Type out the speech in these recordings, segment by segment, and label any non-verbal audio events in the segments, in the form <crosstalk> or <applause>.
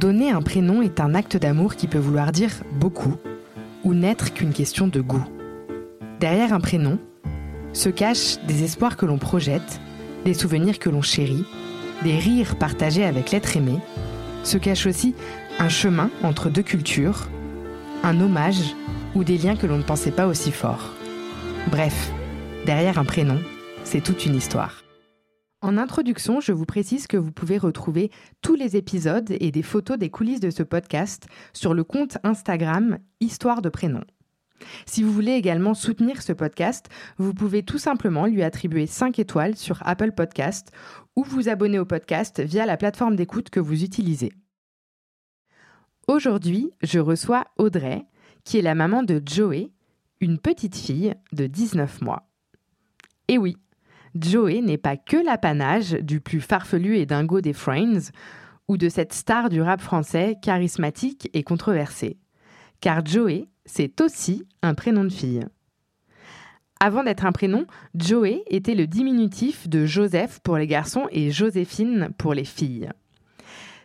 Donner un prénom est un acte d'amour qui peut vouloir dire beaucoup ou n'être qu'une question de goût. Derrière un prénom se cachent des espoirs que l'on projette, des souvenirs que l'on chérit, des rires partagés avec l'être aimé, se cache aussi un chemin entre deux cultures, un hommage ou des liens que l'on ne pensait pas aussi forts. Bref, derrière un prénom, c'est toute une histoire. En introduction, je vous précise que vous pouvez retrouver tous les épisodes et des photos des coulisses de ce podcast sur le compte Instagram Histoire de prénom. Si vous voulez également soutenir ce podcast, vous pouvez tout simplement lui attribuer 5 étoiles sur Apple Podcast ou vous abonner au podcast via la plateforme d'écoute que vous utilisez. Aujourd'hui, je reçois Audrey, qui est la maman de Joey, une petite fille de 19 mois. Et oui, Joey n'est pas que l'apanage du plus farfelu et dingo des Friends ou de cette star du rap français charismatique et controversée. Car Joey, c'est aussi un prénom de fille. Avant d'être un prénom, Joey était le diminutif de Joseph pour les garçons et Joséphine pour les filles.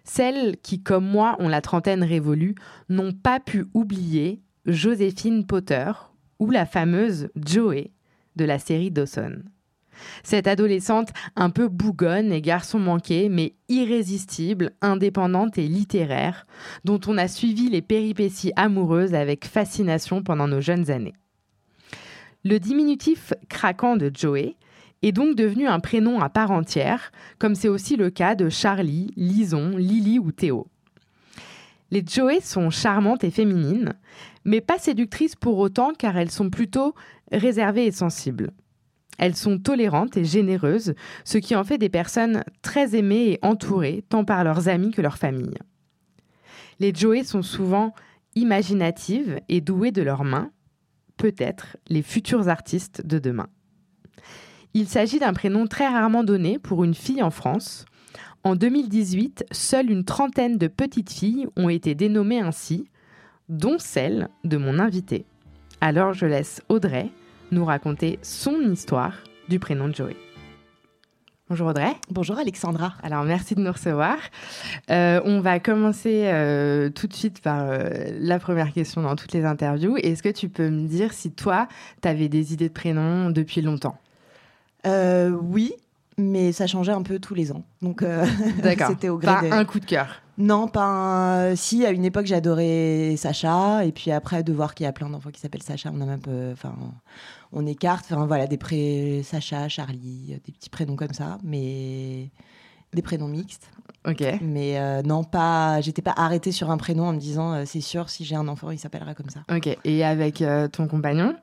Celles qui, comme moi, ont la trentaine révolue, n'ont pas pu oublier Joséphine Potter ou la fameuse Joey de la série Dawson. Cette adolescente un peu bougonne et garçon manqué, mais irrésistible, indépendante et littéraire, dont on a suivi les péripéties amoureuses avec fascination pendant nos jeunes années. Le diminutif craquant de Joey est donc devenu un prénom à part entière, comme c'est aussi le cas de Charlie, Lison, Lily ou Théo. Les Joey sont charmantes et féminines, mais pas séductrices pour autant car elles sont plutôt réservées et sensibles. Elles sont tolérantes et généreuses, ce qui en fait des personnes très aimées et entourées, tant par leurs amis que leur famille. Les Joey sont souvent imaginatives et douées de leurs mains, peut-être les futurs artistes de demain. Il s'agit d'un prénom très rarement donné pour une fille en France. En 2018, seule une trentaine de petites filles ont été dénommées ainsi, dont celle de mon invité. Alors je laisse Audrey nous raconter son histoire du prénom de Joey. Bonjour Audrey. Bonjour Alexandra. Alors merci de nous recevoir. Euh, on va commencer euh, tout de suite par euh, la première question dans toutes les interviews. Est-ce que tu peux me dire si toi, tu avais des idées de prénom depuis longtemps? Oui, mais ça changeait un peu tous les ans. Donc <laughs> c'était au gré pas un coup de cœur. Non, pas un... Si, à une époque, j'adorais Sacha. Et puis après, de voir qu'il y a plein d'enfants qui s'appellent Sacha, on a un peu... Enfin, on écarte. Enfin, voilà, des pré... Sacha, Charlie, des petits prénoms comme ça. Mais des prénoms mixtes. Ok. Mais euh, non, pas. J'étais pas arrêtée sur un prénom en me disant, euh, c'est sûr, si j'ai un enfant, il s'appellera comme ça. Ok. Et avec euh, ton compagnon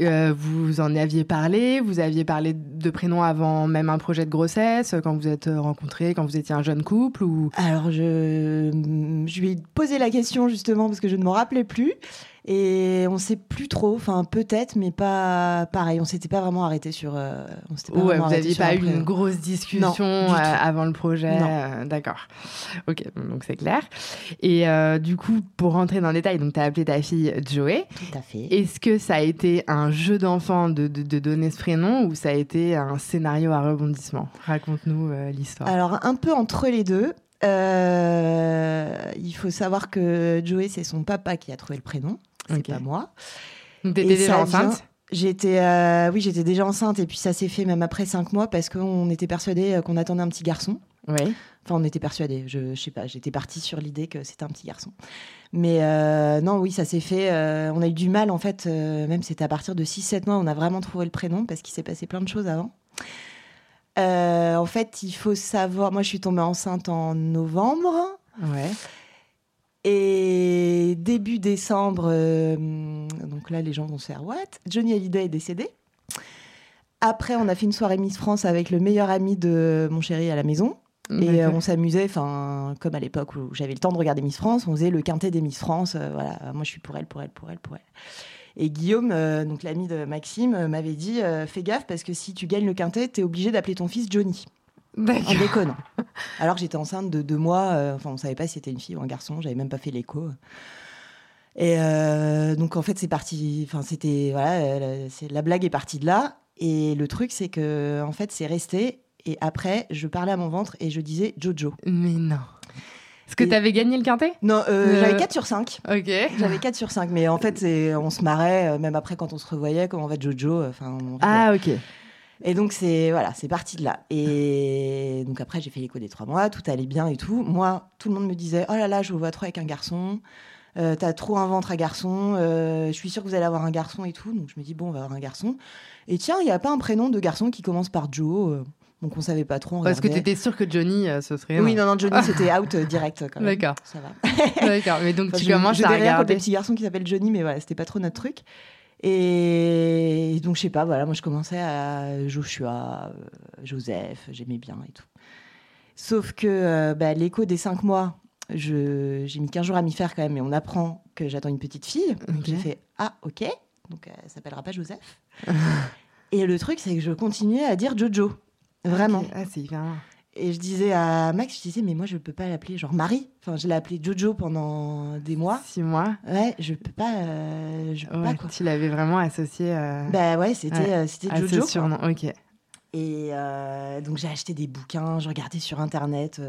euh, vous en aviez parlé, vous aviez parlé de prénoms avant même un projet de grossesse, quand vous êtes rencontrés, quand vous étiez un jeune couple ou... Alors je, je lui ai posé la question justement parce que je ne m'en rappelais plus. Et on sait plus trop, enfin peut-être, mais pas pareil. On s'était pas vraiment arrêté sur. Euh, on ouais, vous n'aviez pas eu une grosse discussion euh, avant le projet. Euh, d'accord. Ok, donc c'est clair. Et du coup, pour rentrer dans le détail, donc tu as appelé ta fille Joey. Tout à fait. Est-ce que ça a été un jeu d'enfant de, de, donner ce prénom ou ça a été un scénario à rebondissement? Raconte-nous l'histoire. Alors, un peu entre les deux. il faut savoir que Joey, c'est son papa qui a trouvé le prénom c'est pas moi. T'étais déjà enceinte J'étais, euh, oui, j'étais déjà enceinte et puis ça s'est fait même après cinq mois parce qu'on était persuadés euh, qu'on attendait un petit garçon. Oui. Enfin, on était persuadés. Je, je sais pas. J'étais partie sur l'idée que c'était un petit garçon. Mais euh, non, oui, ça s'est fait. on a eu du mal en fait. même c'était à partir de 6-7 mois, on a vraiment trouvé le prénom parce qu'il s'est passé plein de choses avant. en fait, il faut savoir. Moi, je suis tombée enceinte en novembre. Ouais. Et début décembre, euh, donc là, les gens vont se faire what? Johnny Hallyday est décédé. Après, on a fait une soirée Miss France avec le meilleur ami de mon chéri à la maison. Et euh, on s'amusait, enfin, comme à l'époque où j'avais le temps de regarder Miss France, on faisait le quintet des Miss France. Euh, voilà, moi je suis pour elle, pour elle, pour elle, pour elle. Et Guillaume, donc l'ami de Maxime, m'avait dit fais gaffe parce que si tu gagnes le quintet, t'es obligé d'appeler ton fils Johnny. En déconnant. Alors que j'étais enceinte de deux mois, euh, enfin on savait pas si c'était une fille ou un garçon, j'avais même pas fait l'écho. Et euh, donc en fait c'est parti, enfin c'était voilà, la blague est partie de là. Et le truc c'est que en fait c'est resté. Et après je parlais à mon ventre et je disais Jojo. Mais non. Est-ce que tu avais gagné le quintet? Non, j'avais 4 sur 5. Ok. J'avais 4 sur 5, mais en fait, on se marrait, même après quand on se revoyait, comment va Jojo. Enfin, ah, ok. Et donc, c'est voilà, c'est parti de là. Et donc, après, j'ai fait l'écho des trois mois, tout allait bien et tout. Moi, tout le monde me disait Oh là là, je vous vois trop avec un garçon. Euh, t'as trop un ventre à garçon. Euh, je suis sûre que vous allez avoir un garçon et tout. Donc, je me dis Bon, on va avoir un garçon. Et tiens, il n'y a pas un prénom de garçon qui commence par Joe euh, donc on savait pas trop. Parce que tu étais sûre que Johnny ce serait. Oui, non, non, Johnny <laughs> c'était out direct. D'accord. Ça va. D'accord. Mais donc tu commences je à regarder. des petits garçons qui s'appellent Johnny, mais voilà, c'était pas trop notre truc. Et donc, je sais pas, voilà, moi je commençais à Joshua, euh, Joseph, j'aimais bien et tout. Sauf que euh, bah, l'écho des cinq mois, j'ai mis 15 jours à m'y faire quand même, et on apprend que j'attends une petite fille. Donc j'ai fait Ah, ok, donc elle s'appellera pas Joseph. et le truc, c'est que je continuais à dire Jojo. Vraiment. Ah, c'est hyper et je disais à Max, je disais, mais moi, je peux pas l'appeler genre Marie. Enfin, je l'ai appelé Jojo pendant des mois. Six mois. Ouais, je peux pas. Euh, je peux pas quoi. Tu l'avais vraiment associé. Euh... Bah ouais, c'était euh, c'était Jojo. surnom, ok. Et euh, donc, j'ai acheté des bouquins, je regardais sur Internet.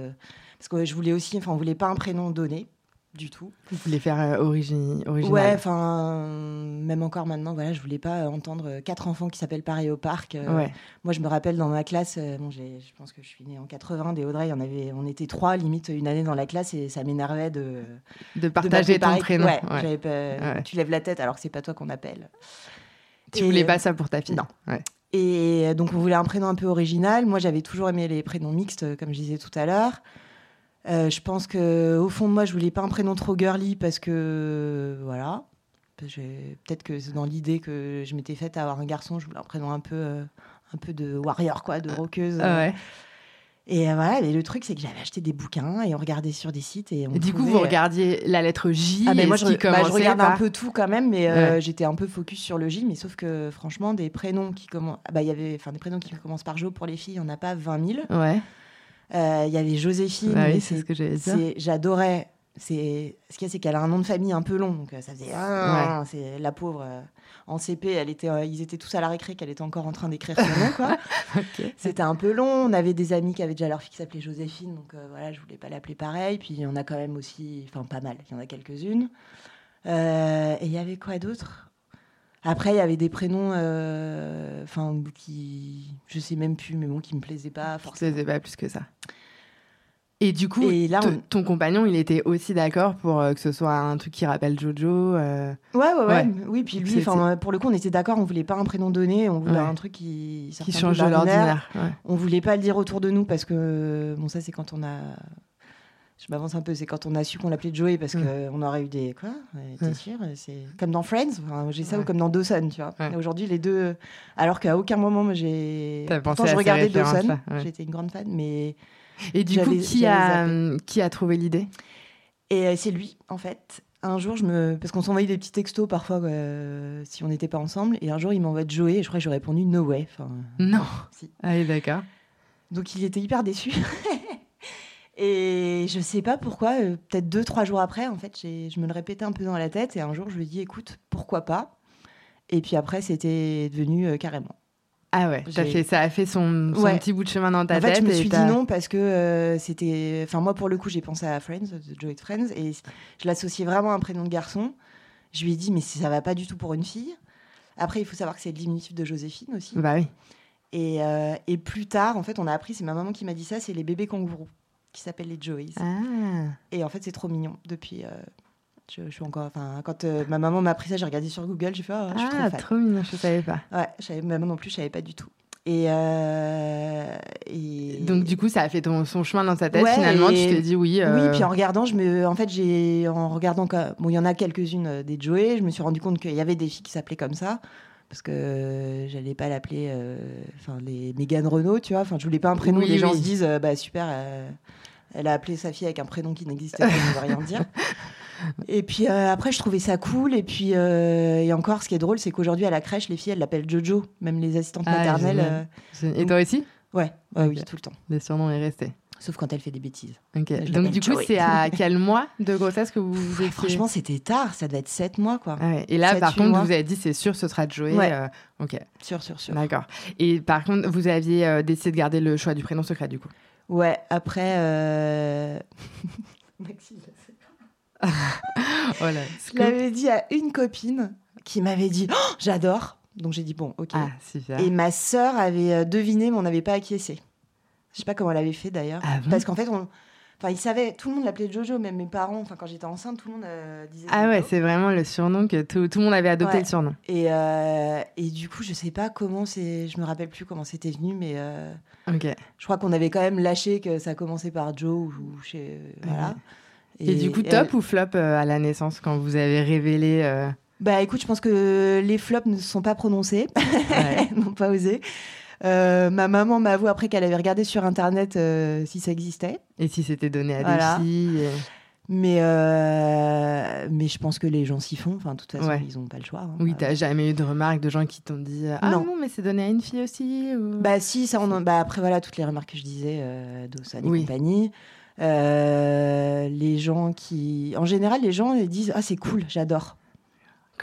parce que je voulais aussi, enfin, on voulait pas un prénom donné du tout. Vous voulez faire euh, origine, original Ouais, enfin, même encore maintenant, voilà, je voulais pas entendre quatre enfants qui s'appellent pareil au parc. Euh, moi, je me rappelle dans ma classe, euh, bon, je pense que je suis née en 80, des Audrey, on, avait, on était trois, limite une année dans la classe, et ça m'énervait de... De partager ton prénom. Ouais, Tu lèves la tête alors que c'est pas toi qu'on appelle. Tu voulais pas ça pour ta fille Non. Et donc, on voulait un prénom un peu original. Moi, j'avais toujours aimé les prénoms mixtes, comme je disais tout à l'heure. Euh, je pense que au fond de moi, je voulais pas un prénom trop girly parce que voilà. Peut-être que c'est dans l'idée que je m'étais faite à avoir un garçon, je voulais un prénom un peu, euh, un peu de warrior, quoi, de roqueuse. Ah et euh, voilà, le truc, c'est que j'avais acheté des bouquins et on regardait sur des sites. Et, du coup, vous regardiez la lettre J. Ah, mais moi, je, bah, je regardais un peu tout quand même, mais j'étais un peu focus sur le J. Mais sauf que, franchement, des prénoms qui commencent. Ah, bah, il y avait des prénoms qui commencent par Jo pour les filles, il n'y en a pas 20 000. Ouais. Euh, il y avait Joséphine. Bah c'est ce que j'allais dire. J'adorais. C'est ce qu'il y a, c'est qu'elle a un nom de famille un peu long, donc euh, ça faisait. Ah, c'est la pauvre. Euh, en CP, elle était, ils étaient tous à la récré, qu'elle était encore en train d'écrire son nom, quoi. <laughs> C'était un peu long. On avait des amis qui avaient déjà leur fille qui s'appelait Joséphine, donc voilà, je voulais pas l'appeler pareil. Puis il y en a quand même aussi, enfin pas mal, il y en a quelques-unes. et il y avait quoi d'autre? Après, il y avait des prénoms, euh, enfin, qui, je sais même plus, mais bon, qui me plaisaient pas forcément. Qui plaisaient pas plus que ça. Et du coup, ton compagnon, il était aussi d'accord pour euh, que ce soit un truc qui rappelle Jojo. Euh... Ouais, ouais, ouais, Oui, puis lui, pour le coup, on était d'accord. On voulait pas un prénom donné. On voulait un truc qui, qui change de l'ordinaire. On voulait pas le dire autour de nous parce que bon, ça, c'est quand on a je m'avance un peu, c'est quand on a su qu'on l'appelait Joey parce mm. qu'on aurait eu des. Quoi T'es mm. sûr C'est comme dans Friends, j'ai ça, ou comme dans Dawson, tu vois. Aujourd'hui, les deux. Alors qu'à aucun moment, j'ai. Pourtant, je regardais Dawson, j'étais une grande fan, mais. Et du coup, qui a, qui a trouvé l'idée? Et euh, c'est lui, en fait. Un jour, je me. Parce qu'on s'envoyait des petits textos parfois euh, si on n'était pas ensemble. Et un jour, il m'envoie Joey et je crois que j'ai répondu No way. Enfin, non. Si. Ah, d'accord. Donc, il était hyper déçu. <laughs> Et je sais pas pourquoi, euh, peut-être deux, trois jours après, en fait, je me le répétais un peu dans la tête. Et un jour, je lui ai dit, écoute, pourquoi pas? Et puis après, c'était devenu euh, carrément. Ah ouais, fait, ça a fait son, petit bout de chemin dans ta tête. En fait, je me suis dit non parce que euh, c'était. Enfin, moi, pour le coup, j'ai pensé à Friends, The Joy Friends, et je l'associais vraiment à un prénom de garçon. Je lui ai dit, mais ça va pas du tout pour une fille. Après, il faut savoir que c'est le diminutif de Joséphine aussi. Bah oui. Et, et, plus tard, en fait, on a appris, c'est ma maman qui m'a dit ça, c'est les bébés kangourous qui s'appelle les Joeys. Ah. Et en fait, c'est trop mignon. Depuis, euh, je, suis encore. Enfin, quand euh, ma maman m'a appris ça, j'ai regardé sur Google, j'ai fait, oh, je suis ah, trop, trop mignon, je savais pas. Ouais, je savais, maman non plus, je savais pas du tout. Et, euh, et, donc du coup ça a fait ton, son chemin dans sa tête finalement tu t'es dit oui oui puis en regardant je me en fait j'ai en regardant bon il y en a quelques-unes des Joey je me suis rendu compte qu'il y avait des filles qui s'appelaient comme ça parce que j'allais pas l'appeler enfin les Megan Renault tu vois enfin je voulais pas un prénom où les gens se disent bah super elle a appelé sa fille avec un prénom qui n'existait pas, je ne veux rien dire. <laughs> Et puis euh, après, je trouvais ça cool. Et puis, euh, et encore, ce qui est drôle, c'est qu'aujourd'hui, à la crèche, les filles, elles l'appellent Jojo, même les assistantes ah, maternelles. Euh, et toi aussi? Ouais, oui, tout le temps. Le surnom est resté. Sauf quand elle fait des bêtises. Donc, du coup, c'est à <laughs> quel mois de grossesse que vous vous étiez... Franchement, c'était tard. Ça devait être 7 mois, quoi. Ah et là, par contre, vous avez dit, c'est sûr, ce sera Joey. Ouais. ok. Sûr, sûr, sûr. D'accord. Et par contre, vous aviez décidé de garder le choix du prénom secret, du coup Ouais, après. Euh, <laughs> Maxime, je sais pas. <laughs> oh je l'avais dit à une copine qui m'avait dit oh, J'adore. Donc j'ai dit Bon, ok. Ah, super. Et ma sœur avait euh, deviné, mais on n'avait pas acquiescé. Je sais pas comment elle avait fait d'ailleurs. Ah parce qu'en fait, on, Enfin, il savait, tout le monde l'appelait Jojo, même mes parents. Enfin, quand j'étais enceinte, tout le monde euh, disait. Ah ouais, c'est vraiment le surnom que tout, tout le monde avait adopté le surnom. Et, euh, et du coup, je sais pas comment c'est. Je me rappelle plus comment c'était venu, mais. Euh, ok. Je crois qu'on avait quand même lâché que ça commençait par Joe ou chez. Voilà. Et, du coup, top ou flop à la naissance quand vous avez révélé. Bah écoute, je pense que les flops ne se sont pas prononcés, ouais. <laughs> n'ont pas osé. Euh, ma maman m'a avoué après qu'elle avait regardé sur internet euh, si ça existait. Et si c'était donné à des filles. Mais, euh, mais je pense que les gens s'y font. Enfin, de toute façon, ils n'ont pas le choix. Hein. Oui, t'as jamais eu de remarques de gens qui t'ont dit Ah non, mais c'est donné à une fille aussi Bah, si, ça, on bah, après, voilà, toutes les remarques que je disais, euh, et compagnie. les gens qui. En général, les gens ils disent Ah, c'est cool, j'adore.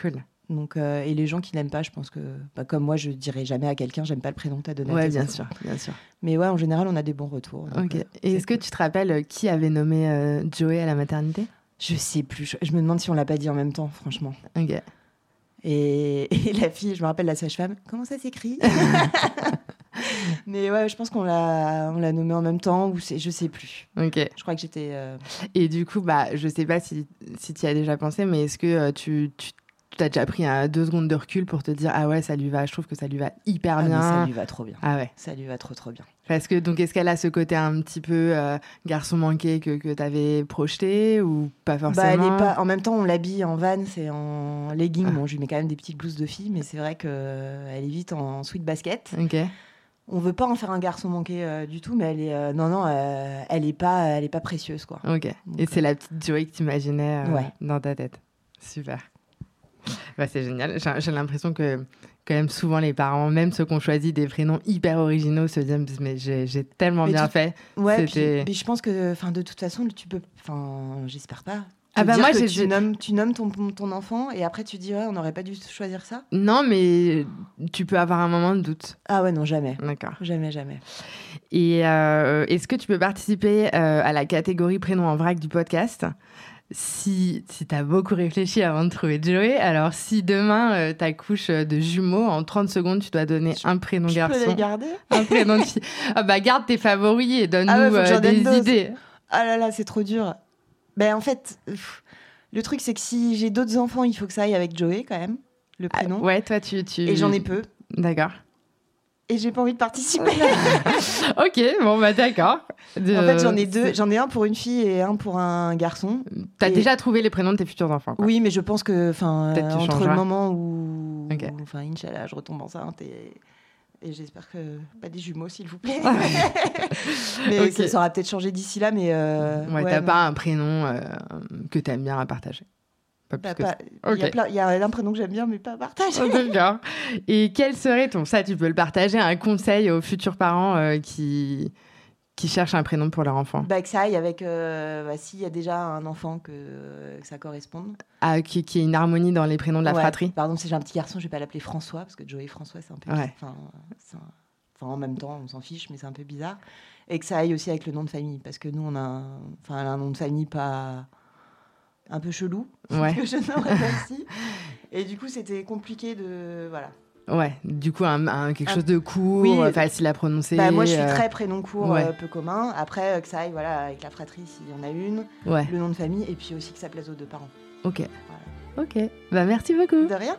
Cool. Donc, euh, et les gens qui n'aiment pas, je pense que, bah, comme moi, je dirais jamais à quelqu'un, j'aime pas le prénom que as donné. Ouais, bien sûr, bien sûr. Mais ouais, en général, on a des bons retours. Ok. Euh, et est-ce que tu te rappelles euh, qui avait nommé Joey à la maternité? Je sais plus. Je, me demande si on l'a pas dit en même temps, franchement. Ok. Et, <laughs> la fille, je me rappelle la sage-femme. Comment ça s'écrit? <laughs> Mais ouais, je pense qu'on l'a, on l'a nommé en même temps ou c'est, je sais plus. Ok. Je crois que j'étais. Et du coup, bah, je sais pas si, si tu y as déjà pensé, mais est-ce que tu tu as déjà pris deux secondes de recul pour te dire ah ouais ça lui va je trouve que ça lui va hyper ah, bien ça lui va trop bien ah ouais ça lui va trop trop bien parce que donc est-ce qu'elle a ce côté un petit peu euh, garçon manqué que, que tu avais projeté ou pas forcément bah, elle est pas en même temps on l'habille en van c'est en legging ah. bon je lui mets quand même des petites blouses de fille mais c'est vrai que euh, elle est vite en sweat basket ok on veut pas en faire un garçon manqué euh, du tout, mais elle est non non, elle est pas elle est pas précieuse quoi. Ok. Et c'est la petite Joey que tu imaginais dans ta tête. Super. Bah, c'est génial. J'ai l'impression que quand même souvent les parents, même ceux qui ont choisi des prénoms hyper originaux, se disent mais j'ai tellement bien fait. Ouais, puis, je pense que enfin de toute façon tu peux, enfin j'espère pas. Ah bah moi tu nommes, tu nommes ton, ton enfant et après tu dis ouais on n'aurait pas dû choisir ça. Non mais tu peux avoir un moment de doute. Ah ouais non jamais. D'accord. Jamais jamais. Et euh, est-ce que tu peux participer euh, à la catégorie prénom en vrac du podcast? Si, si tu as beaucoup réfléchi avant de trouver Joey, alors si demain euh, tu accouches euh, de jumeaux, en 30 secondes, tu dois donner un prénom garçon. Tu peux les garder? Un prénom de fille. <laughs> Ah bah garde tes favoris et donne-nous ah euh, des idées. Ah là là, c'est trop dur. Ben en fait, le truc c'est que si j'ai d'autres enfants, il faut que ça aille avec Joey quand même, le ah, prénom. ouais, toi tu, tu... Et j'en ai peu. D'accord et j'ai pas envie de participer. <laughs> ok, bon bah d'accord. En fait, j'en ai deux, j'en ai un pour une fille et un pour un garçon. T'as as déjà trouvé les prénoms de tes futurs enfants Oui, mais je pense que, enfin, entre le moment où, enfin, Inch'Allah, je retombe enceinte et, et j'espère que pas des jumeaux, s'il vous plaît. <laughs> mais ça aura peut-être changé d'ici là, mais. Euh, ouais, t'as pas un prénom euh, que t'aimes bien à partager. Bah, il y, a un prénom que j'aime bien, mais pas partager. Oh, Et quel serait ton, ça tu peux le partager, un conseil aux futurs parents euh, qui, qui cherchent un prénom pour leur enfant? Bah, Que ça aille avec, euh, bah, s'il y a déjà un enfant, que, ça corresponde. Ah, qui, qui ait une harmonie dans les prénoms de la fratrie? Par exemple, si j'ai un petit garçon, je vais pas l'appeler François, parce que Joey François, c'est un peu. Enfin, en même temps, on s'en fiche, mais c'est un peu bizarre. Et que ça aille aussi avec le nom de famille, parce que nous, on a enfin, un nom de famille pas un peu chelou ouais. que je n'aurais pas <laughs> si. Et du coup, c'était compliqué de voilà. Ouais, du coup, un, quelque chose de court, oui, facile à prononcer. Bah, moi, je suis euh, très prénom court, euh, peu commun. Après, euh, que ça aille voilà, avec la fratrie s'il y en a une, ouais. le nom de famille, et puis aussi que ça plaise aux deux parents. Ok. Ok. Bah, merci beaucoup. De rien.